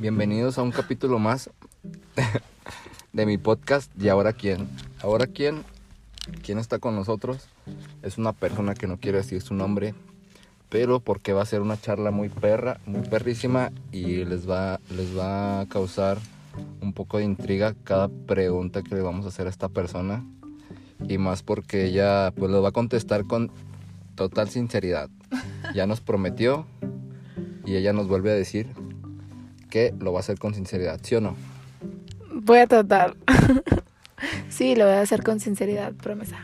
Bienvenidos a un capítulo más de mi podcast. ¿Y ahora quién? Ahora quién? ¿Quién está con nosotros? Es una persona que no quiere decir su nombre, pero porque va a ser una charla muy perra, muy perrísima y les va, les va a causar un poco de intriga cada pregunta que le vamos a hacer a esta persona y más porque ella pues lo va a contestar con total sinceridad. Ya nos prometió y ella nos vuelve a decir que lo va a hacer con sinceridad, ¿sí o no? Voy a tratar. sí, lo voy a hacer con sinceridad, promesa.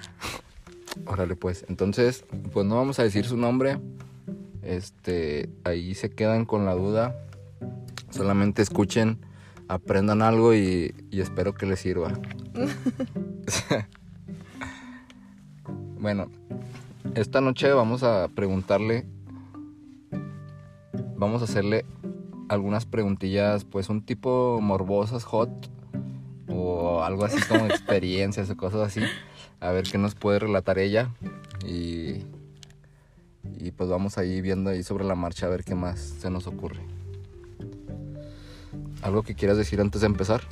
Órale, pues. Entonces, pues no vamos a decir su nombre. Este, ahí se quedan con la duda. Solamente escuchen, aprendan algo y, y espero que les sirva. bueno, esta noche vamos a preguntarle, vamos a hacerle algunas preguntillas, pues un tipo morbosas, hot, o algo así como experiencias o cosas así. A ver qué nos puede relatar ella. Y, y pues vamos ahí viendo ahí sobre la marcha a ver qué más se nos ocurre. ¿Algo que quieras decir antes de empezar?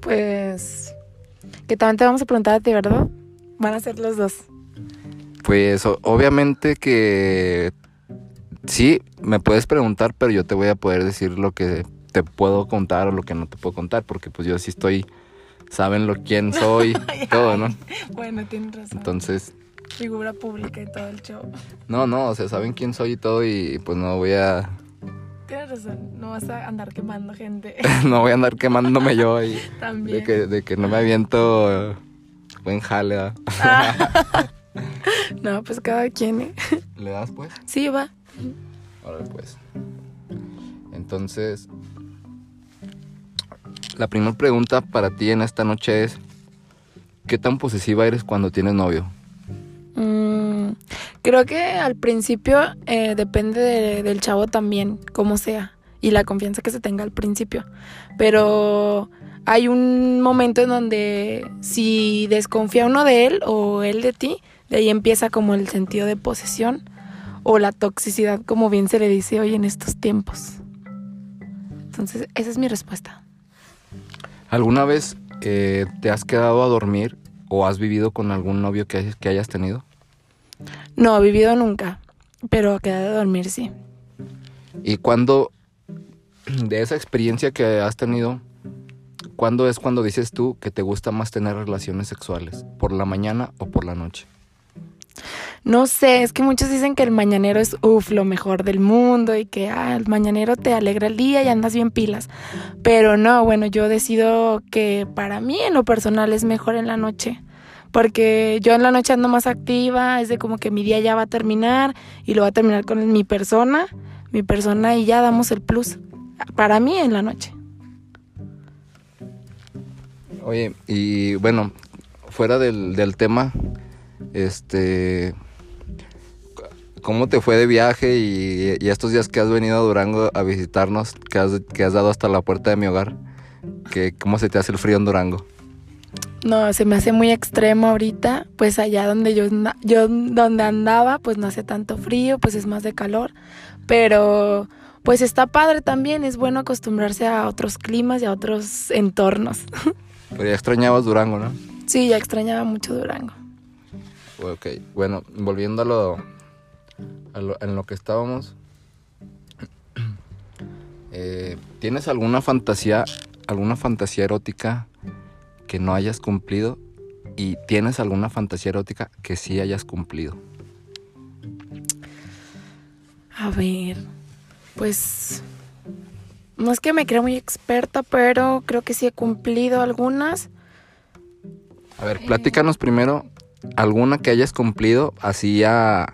Pues que también te vamos a preguntar a ti, ¿verdad? Van a ser los dos. Pues obviamente que sí, me puedes preguntar, pero yo te voy a poder decir lo que te puedo contar o lo que no te puedo contar, porque pues yo sí estoy, saben lo quién soy, todo, ¿no? Bueno, tienes razón. Entonces, Figura pública y todo el show. no, no, o sea, saben quién soy y todo y pues no voy a, Tienes razón, no vas a andar quemando gente. no voy a andar quemándome yo ahí, También. de que, de que no me aviento buen jale, ¿verdad? Ah. no, pues cada quien, ¿eh? ¿Le das pues? Sí, va. Órale, pues. Entonces, la primera pregunta para ti en esta noche es, ¿qué tan posesiva eres cuando tienes novio? Mm, creo que al principio eh, depende de- del chavo también, como sea, y la confianza que se tenga al principio. Pero hay un momento en donde si desconfía uno de él o él de ti, de ahí empieza como el sentido de posesión o la toxicidad, como bien se le dice hoy en estos tiempos. Entonces, esa es mi respuesta. ¿Alguna vez eh, te has quedado a dormir o has vivido con algún novio que, hayas- que hayas tenido? No, vivido nunca, pero quedé de dormir sí. ¿Y cuándo, de esa experiencia que has tenido, cuándo es cuando dices tú que te gusta más tener relaciones sexuales? ¿Por la mañana o por la noche? No sé, es que muchos dicen que el mañanero es uff, lo mejor del mundo y que ah, el mañanero te alegra el día y andas bien pilas. Pero no, bueno, yo decido que para mí en lo personal es mejor en la noche. Porque yo en la noche ando más activa, es de como que mi día ya va a terminar y lo va a terminar con mi persona, mi persona y ya damos el plus. Para mí en la noche. Oye, y bueno, fuera del, del tema, este, ¿cómo te fue de viaje y, y estos días que has venido a Durango a visitarnos, que has, que has dado hasta la puerta de mi hogar? ¿Qué, ¿Cómo se te hace el frío en Durango? No, se me hace muy extremo ahorita, pues allá donde yo, yo donde andaba, pues no hace tanto frío, pues es más de calor, pero pues está padre también, es bueno acostumbrarse a otros climas y a otros entornos. Pero ya extrañabas Durango, ¿no? Sí, ya extrañaba mucho Durango. Ok, bueno, volviendo a lo, lo- en lo que estábamos, eh, ¿tienes alguna fantasía, alguna fantasía erótica que no hayas cumplido? ¿Y tienes alguna fantasía erótica que sí hayas cumplido? A ver, pues no es que me crea muy experta, pero creo que sí he cumplido algunas. A ver, platícanos primero alguna que hayas cumplido así a,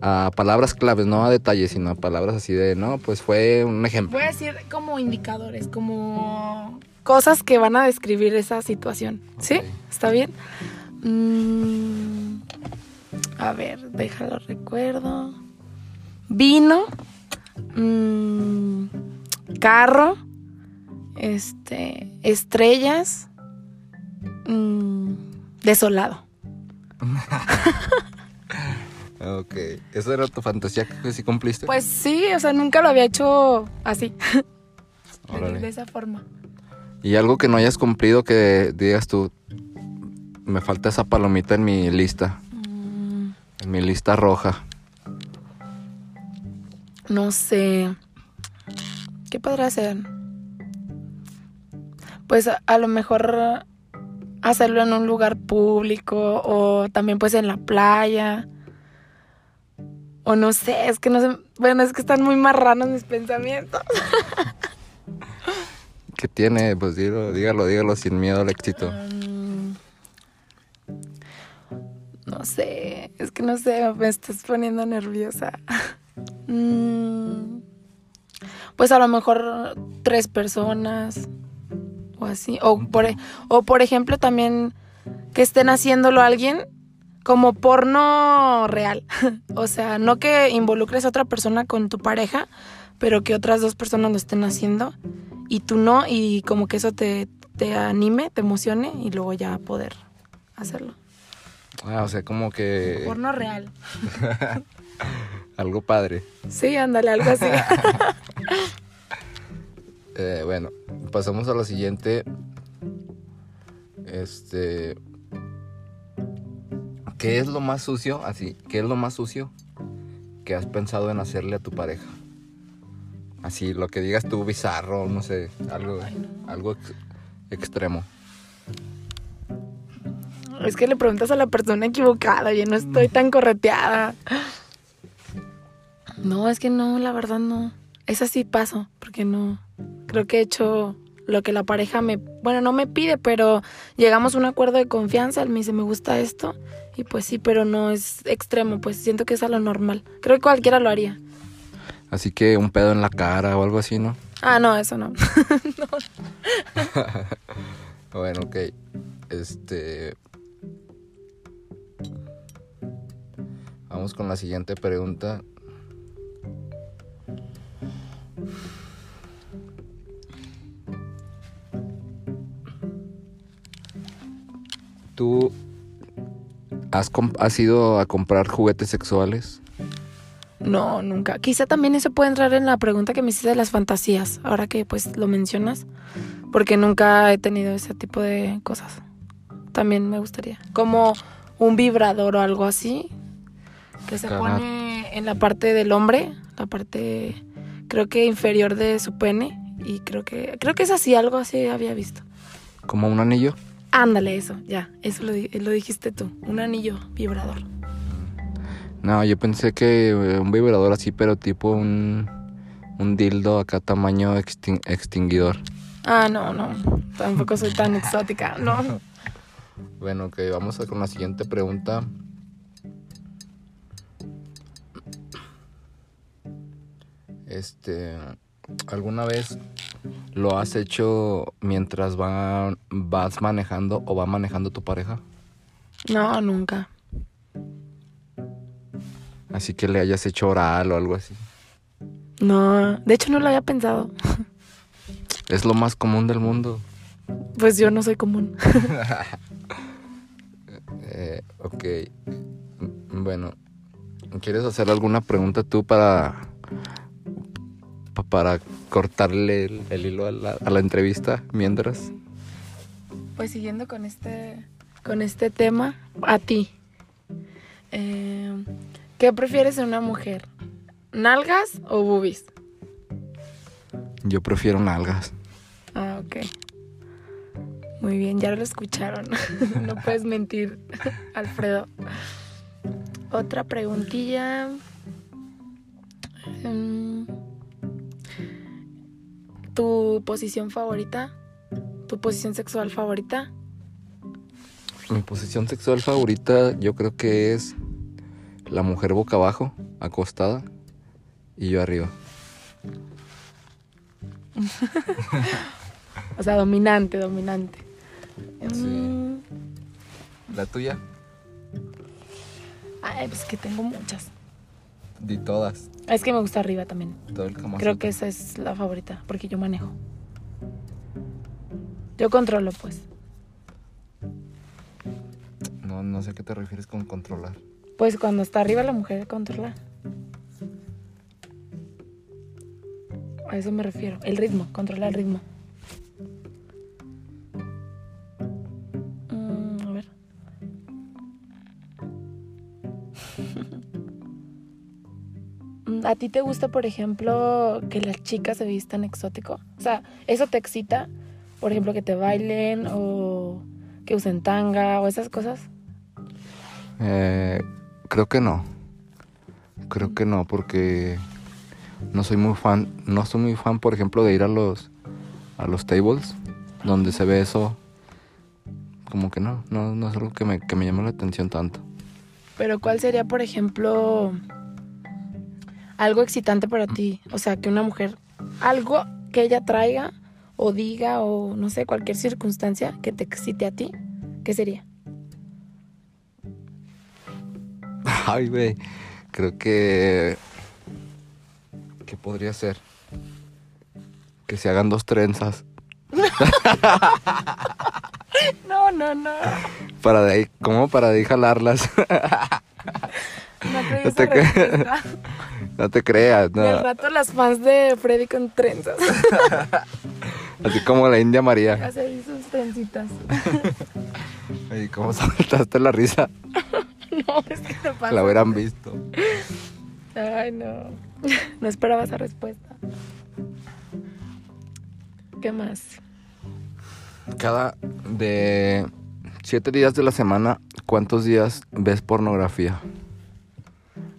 a palabras claves, no a detalles, sino a palabras así de, no, pues fue un ejemplo. Voy a decir como indicadores, como cosas que van a describir esa situación. ¿Sí? ¿Está bien? Mm, a ver, déjalo recuerdo. Vino. mm, carro. Este. Estrellas. mm, desolado. Ok. ¿Esa era tu fantasía que sí cumpliste? Pues sí, o sea, nunca lo había hecho así, de, Órale. de esa forma. Y algo que no hayas cumplido que digas tú, me falta esa palomita en mi lista, Mm, en mi lista roja. no sé. ¿Qué podrá hacer? Pues a, a lo mejor hacerlo en un lugar público o también pues en la playa. O no sé, es que no sé. Bueno, es que están muy marranos mis pensamientos. ¿Qué tiene? Pues dígalo, dígalo, dígalo sin miedo al éxito. Mm, No sé, es que no sé, me estás poniendo nerviosa. Mm, Pues a lo mejor tres personas o así. O por, e- o por ejemplo también que estén haciéndolo alguien como porno real. O sea, no que involucres a otra persona con tu pareja, pero que otras dos personas lo estén haciendo y tú no, y como que eso te, te anime, te emocione y luego ya poder hacerlo. Ah, o sea, como que Porno real. algo padre. Sí, ándale, algo así. Eh, bueno, pasamos a la siguiente. Este. ¿Qué es lo más sucio? Así, ¿qué es lo más sucio que has pensado en hacerle a tu pareja? Así, lo que digas tú, bizarro, no sé, algo, algo ex- extremo. es que le preguntas a la persona equivocada, yo no estoy tan correteada. No, es que no, la verdad no. Es así paso, porque no. Creo que he hecho lo que la pareja me, bueno, no me pide, pero llegamos a un acuerdo de confianza, él me dice, me gusta esto, y pues sí, pero no es extremo, pues siento que es a lo normal. Creo que cualquiera lo haría. Así que un pedo en la cara o algo así, ¿no? Ah, no, eso no. Bueno, ok. Este. Vamos con la siguiente pregunta. ¿Tú has, has ido a comprar juguetes sexuales? No, nunca. Quizá también eso puede entrar en la pregunta que me hiciste de las fantasías, ahora que pues lo mencionas, porque nunca he tenido ese tipo de cosas. También me gustaría. Como un vibrador o algo así, que se pone en la parte del hombre, la parte creo que inferior de su pene y creo que creo que es así, algo así había visto. ¿Como un anillo? Ándale, eso, ya, eso lo, lo dijiste tú, un anillo vibrador. No, yo pensé que eh, un vibrador así, pero tipo un, un dildo acá tamaño extin- extinguidor. Ah, no, no, tampoco soy tan exótica, no. Bueno, ok, vamos a con la siguiente pregunta. Este, ¿alguna vez lo has hecho mientras va- vas manejando o va manejando tu pareja? No, nunca. Así que le hayas hecho oral o algo así. No, de hecho no lo había pensado. Es lo más común del mundo. Pues yo no soy común. Eh, ok. Mm, Bueno, ¿quieres hacer alguna pregunta tú para pa- para cortarle el, el hilo a la, a la entrevista mientras? Pues siguiendo con este, con este tema, a ti. Eh, ¿Qué prefieres en una mujer? ¿Nalgas o boobies? Yo prefiero nalgas. Ah, ok. Muy bien, ya lo escucharon. no puedes mentir, Alfredo. Otra preguntilla. Mm, ¿Tu posición favorita? ¿Tu posición sexual favorita? Mi posición sexual favorita yo creo que es la mujer boca abajo, acostada, y yo arriba. O sea, dominante, dominante. Sí. Mm, ¿La tuya? Ay, pues que tengo muchas. Di todas. Es que me gusta arriba también. Todo el Kama Creo que esa es la favorita, porque yo manejo. Yo controlo, pues. No, no sé a qué te refieres con controlar. Pues cuando está arriba la mujer controla. A eso me refiero. El ritmo, controla el ritmo. ¿A ti te gusta, por ejemplo, que las chicas se vistan exótico? O sea, ¿eso te excita? Por ejemplo, que te bailen o que usen tanga o esas cosas. Eh, creo que no. Creo que no, porque no soy muy fan. No soy muy fan, por ejemplo, de ir a los a los tables donde se ve eso. Como que no, no, no es algo que me, que me llama la atención tanto. Pero ¿cuál sería, por ejemplo, algo excitante para ti? O sea, que una mujer, algo que ella traiga o diga o no sé, cualquier circunstancia que te excite a ti, ¿qué sería? Ay, güey. Creo que. ¿Qué podría ser? Que se hagan dos trenzas. No, no, no. Para de ahí, ¿cómo para de ahí jalarlas? No creí No esa te. No te creas, Y al no. rato las fans de Freddy con trenzas. Así como la India María. Ahí sus trencitas. Ay, ¿cómo saltaste la risa? No, es que te pasa. La hubieran visto. Ay, no. No esperaba esa respuesta. ¿Qué más? Cada de siete días de la semana, ¿cuántos días ves pornografía?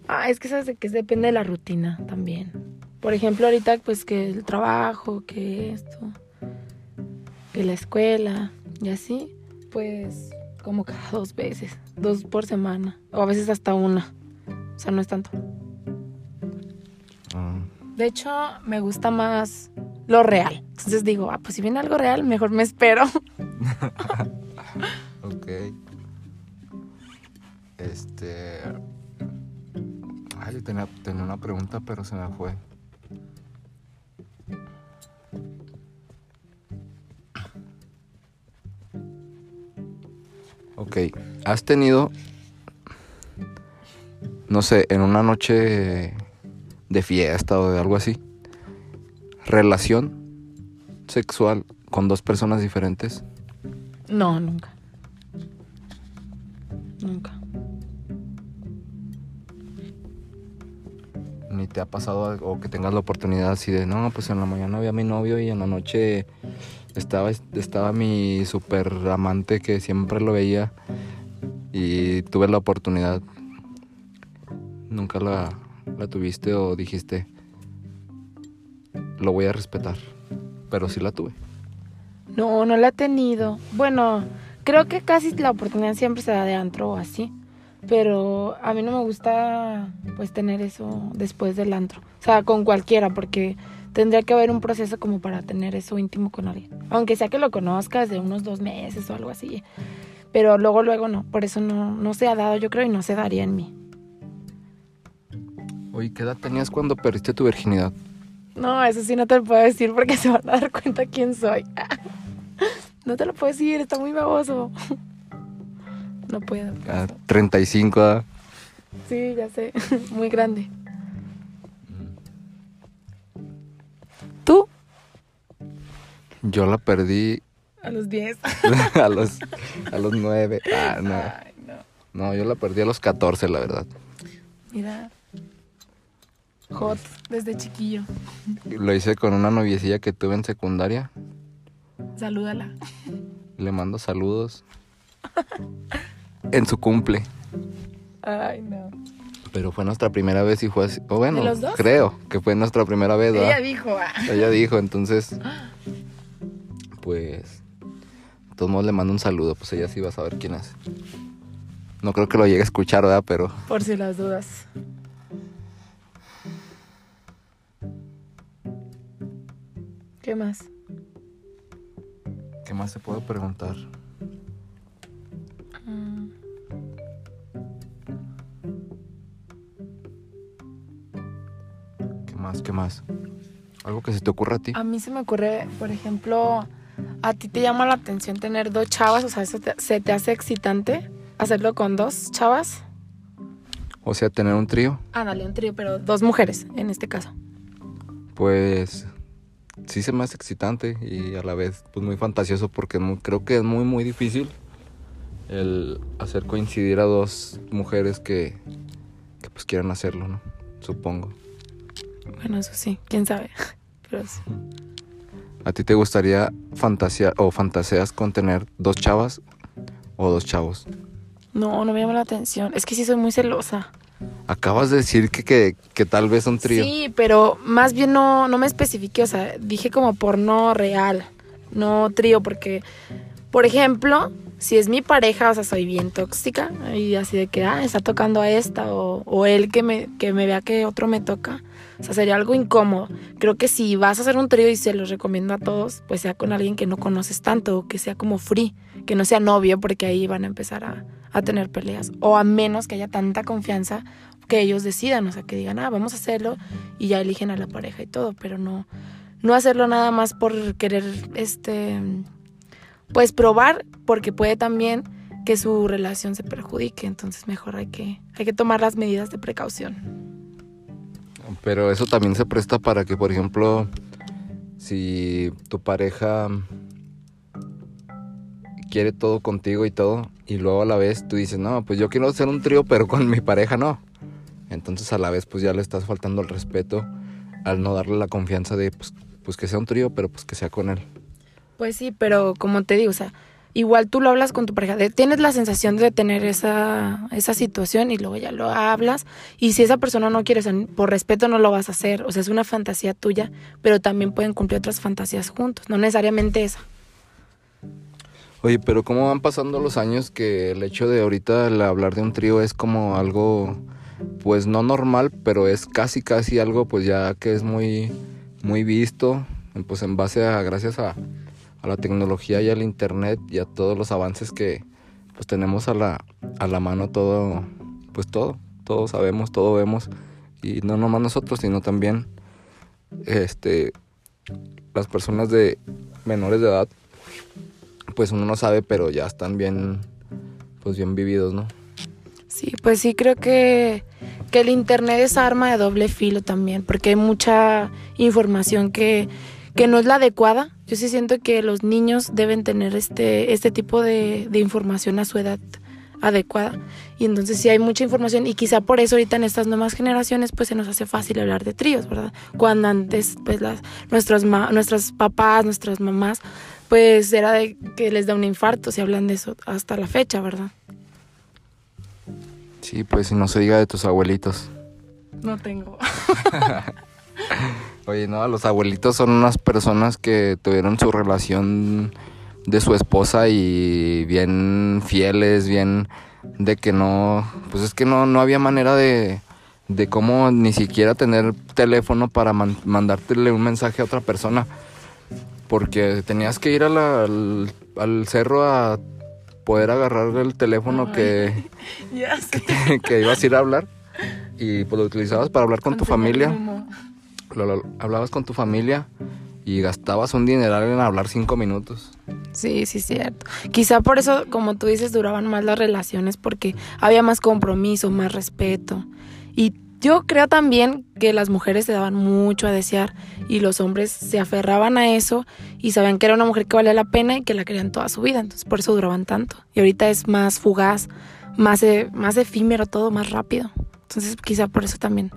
Ah, es que sabes de que depende de la rutina también. Por ejemplo, ahorita pues que el trabajo, que esto, que la escuela y así, pues como cada dos veces, dos por semana, o a veces hasta una. O sea, no es tanto. Ah, De hecho, me gusta más lo real. Entonces digo, ah, pues si viene algo real, mejor me espero. ok. Este. Yo tenía, tenía una pregunta, pero se me fue. Ok, ¿has tenido, no sé, en una noche de fiesta o de algo así, relación sexual con dos personas diferentes? No, nunca. Nunca. Ni te ha pasado o que tengas la oportunidad así de, no, pues en la mañana vi a mi novio y en la noche estaba, estaba mi super amante que siempre lo veía y tuve la oportunidad. Nunca la, la tuviste o dijiste, lo voy a respetar, pero sí la tuve. No, no la he tenido. Bueno, creo que casi la oportunidad siempre se da de antro o así. Pero a mí no me gusta pues tener eso después del antro. O sea, con cualquiera, porque tendría que haber un proceso como para tener eso íntimo con alguien. Aunque sea que lo conozcas de unos dos meses o algo así. Pero luego, luego no. Por eso no, no se ha dado, yo creo, y no se daría en mí. Oye, ¿qué edad tenías cuando perdiste tu virginidad? No, eso sí no te lo puedo decir porque se van a dar cuenta quién soy. No te lo puedo decir, está muy baboso. No puedo. A 35, ¿verdad? Sí, ya sé, muy grande. ¿Tú? Yo la perdí A los 10. a los, a los 9. Ah, no. Ay, no. No, yo la perdí a los 14, la verdad. Mira. Hot desde chiquillo. Lo hice con una noviecilla que tuve en secundaria. Salúdala. Le mando saludos. En su cumple. Ay, no. Pero fue nuestra primera vez y fue así. O bueno, ¿De los dos? creo que fue nuestra primera vez, ¿verdad? Ella dijo, ah. Ella dijo, entonces. Pues. De todos modos le mando un saludo, pues ella sí va a saber quién es. No creo que lo llegue a escuchar, ¿verdad? Pero. por si las dudas. ¿Qué más? ¿Qué más se puedo preguntar? Mm. ¿Qué más? ¿Qué más? Algo que se te ocurra a ti. A mí se me ocurre, por ejemplo, a ti te llama la atención tener dos chavas, o sea, eso te- se te hace excitante hacerlo con dos chavas. O sea, tener un trío. Ah, dale, un trío, pero dos mujeres en este caso. Pues sí se me hace excitante y a la vez pues muy fantasioso porque creo que es muy muy difícil el hacer coincidir a dos mujeres que, que pues quieran hacerlo, ¿no? Supongo. Bueno, eso sí, quién sabe. Pero sí. ¿A ti te gustaría fantasear o fantaseas con tener dos chavas o dos chavos? No, no me llama la atención. Es que sí soy muy celosa. Acabas de decir que, que, que tal vez un trío. Sí, pero más bien no, no me especifiqué, o sea, dije como porno real, no trío, porque, por ejemplo, si es mi pareja, o sea, soy bien tóxica, y así de que, ah, está tocando a esta, o, él que me, que me vea que otro me toca, o sea, sería algo incómodo. Creo que si vas a hacer un trío, y se los recomiendo a todos, pues sea con alguien que no conoces tanto, o que sea como free, que no sea novio, porque ahí van a empezar a, a tener peleas, o a menos que haya tanta confianza que ellos decidan, o sea, que digan, ah, vamos a hacerlo y ya eligen a la pareja y todo, pero no, no hacerlo nada más por querer, este, pues probar, porque puede también que su relación se perjudique, entonces mejor hay que, hay que tomar las medidas de precaución. Pero eso también se presta para que, por ejemplo, si tu pareja quiere todo contigo y todo, y luego a la vez tú dices, no, pues yo quiero hacer un trío, pero con mi pareja no. Entonces a la vez pues ya le estás faltando el respeto al no darle la confianza de pues, pues que sea un trío, pero pues que sea con él. Pues sí, pero como te digo, o sea, igual tú lo hablas con tu pareja, de- tienes la sensación de tener esa, esa situación y luego ya lo hablas y si esa persona no quiere, o sea, por respeto no lo vas a hacer, o sea, es una fantasía tuya, pero también pueden cumplir otras fantasías juntos, no necesariamente esa. Oye, pero ¿cómo van pasando los años que el hecho de ahorita el hablar de un trío es como algo, pues no normal, pero es casi casi algo pues ya que es muy, muy visto, pues en base a, gracias a, a la tecnología y al internet y a todos los avances que pues tenemos a la, a la mano todo, pues todo, todo sabemos, todo vemos y no nomás nosotros, sino también este, las personas de menores de edad pues uno no sabe, pero ya están bien, pues bien vividos, ¿no? Sí, pues sí, creo que, que el Internet es arma de doble filo también, porque hay mucha información que, que no es la adecuada. Yo sí siento que los niños deben tener este, este tipo de, de información a su edad adecuada. Y entonces sí hay mucha información y quizá por eso ahorita en estas nuevas generaciones pues se nos hace fácil hablar de tríos, ¿verdad? Cuando antes pues las, nuestros, ma- nuestros papás, nuestras mamás pues era de que les da un infarto si hablan de eso hasta la fecha, ¿verdad? Sí, pues si no se diga de tus abuelitos. No tengo. Oye, no, los abuelitos son unas personas que tuvieron su relación de su esposa y bien fieles, bien de que no, pues es que no, no había manera de, de cómo ni siquiera tener teléfono para man- mandártele un mensaje a otra persona. Porque tenías que ir a la- al, al cerro a poder agarrar el teléfono que, que ibas a ir a hablar y pues lo utilizabas para hablar con tu familia. Lo- hablabas con tu familia y gastabas un dineral en hablar cinco minutos. Sí, sí, cierto. Quizá por eso, como tú dices, duraban más las relaciones porque había más compromiso, más respeto. Y yo creo también que las mujeres se daban mucho a desear y los hombres se aferraban a eso y sabían que era una mujer que valía la pena y que la querían toda su vida. Entonces por eso duraban tanto. Y ahorita es más fugaz, más, e- más efímero todo, más rápido. Entonces quizá por eso también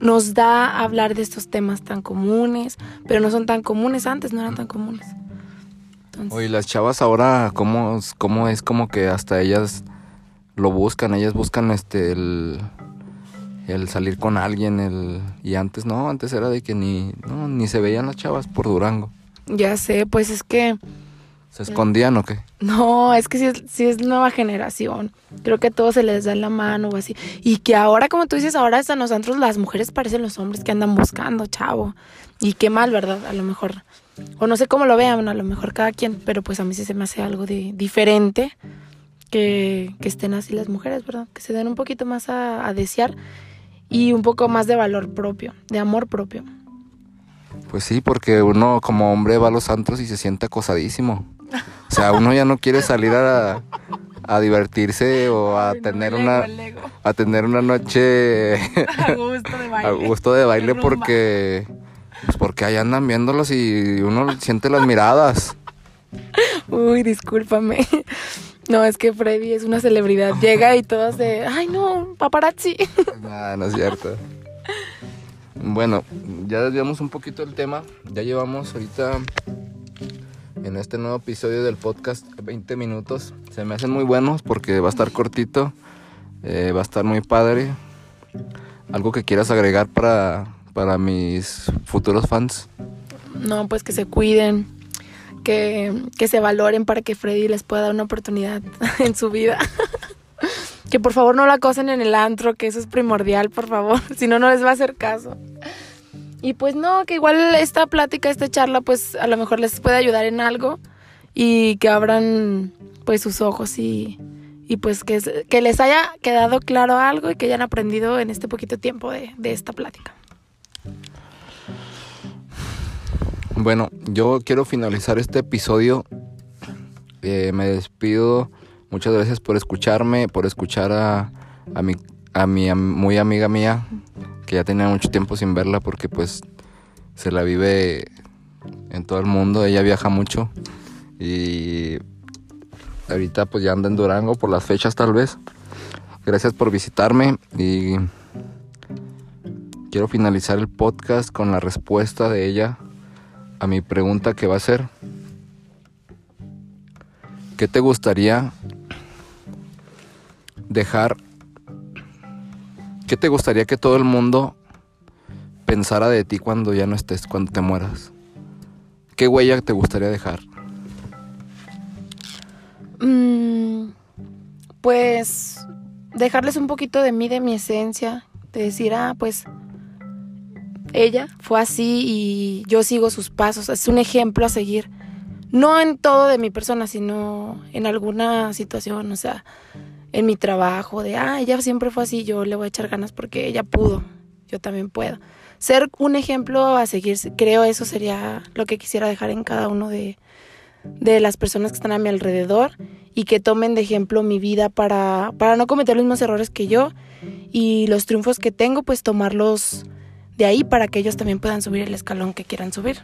nos da hablar de estos temas tan comunes, pero no son tan comunes antes, no eran tan comunes. Entonces, Oye, las chavas ahora, ¿cómo, es- cómo es como que hasta ellas lo buscan? Ellas buscan este el, el salir con alguien, el y antes no, antes era de que ni, no, ni se veían las chavas por Durango. Ya sé, pues es que ¿Se escondían o qué? no, es que sí es, sí es nueva generación. Creo que a todos se les da la mano o así. Y que ahora, como tú dices, ahora hasta nosotros las mujeres parecen los hombres que andan buscando, chavo. Y qué mal, ¿verdad? A lo mejor. O no sé cómo lo vean, a lo mejor cada quien, pero pues a mí sí se me hace algo de diferente que, que estén así las mujeres, ¿verdad? Que se den un poquito más a, a desear y un poco más de valor propio, de amor propio. Pues sí, porque uno como hombre va a los antros y se siente acosadísimo. O sea, uno ya no quiere salir a, a divertirse o a tener una a tener una noche A gusto de baile. a gusto de baile porque pues porque ahí andan viéndolos y uno siente las miradas. Uy, discúlpame. No, es que Freddy es una celebridad. Llega y todos de, ay no, paparazzi. Nah, no es cierto. Bueno, ya desviamos un poquito el tema. Ya llevamos ahorita en este nuevo episodio del podcast 20 minutos. Se me hacen muy buenos porque va a estar cortito. eh, va a estar muy padre. ¿Algo que quieras agregar para, para mis futuros fans? No, pues que se cuiden, que, que se valoren para que Freddy les pueda dar una oportunidad en su vida. que por favor no la acosen en el antro, que eso es primordial, por favor, si no, no les va a hacer caso. Y pues no, que igual esta plática, esta charla, pues a lo mejor les puede ayudar en algo y que abran pues sus ojos y, y pues que, que les haya quedado claro algo y que hayan aprendido en este poquito tiempo de, de esta plática. Bueno, yo quiero finalizar este episodio. Eh, me despido. Muchas gracias por escucharme, por escuchar a, a mi, a mi muy amiga mía, que ya tenía mucho tiempo sin verla porque pues se la vive en todo el mundo. Ella viaja mucho y ahorita pues ya anda en Durango por las fechas tal vez. Gracias por visitarme y quiero finalizar el podcast con la respuesta de ella a mi pregunta que va a ser, ¿qué te gustaría dejar? ¿Qué te gustaría que todo el mundo pensara de ti cuando ya no estés, cuando te mueras? ¿Qué huella te gustaría dejar? Mm, pues dejarles un poquito de mí, de mi esencia, de decir, ah, pues ella fue así y yo sigo sus pasos, es un ejemplo a seguir. No en todo de mi persona, sino en alguna situación, o sea, en mi trabajo, de, ah, ella siempre fue así, yo le voy a echar ganas porque ella pudo, yo también puedo. Ser un ejemplo a seguir, creo eso sería lo que quisiera dejar en cada uno de, de las personas que están a mi alrededor y que tomen de ejemplo mi vida para, para no cometer los mismos errores que yo y los triunfos que tengo, pues tomarlos de ahí para que ellos también puedan subir el escalón que quieran subir.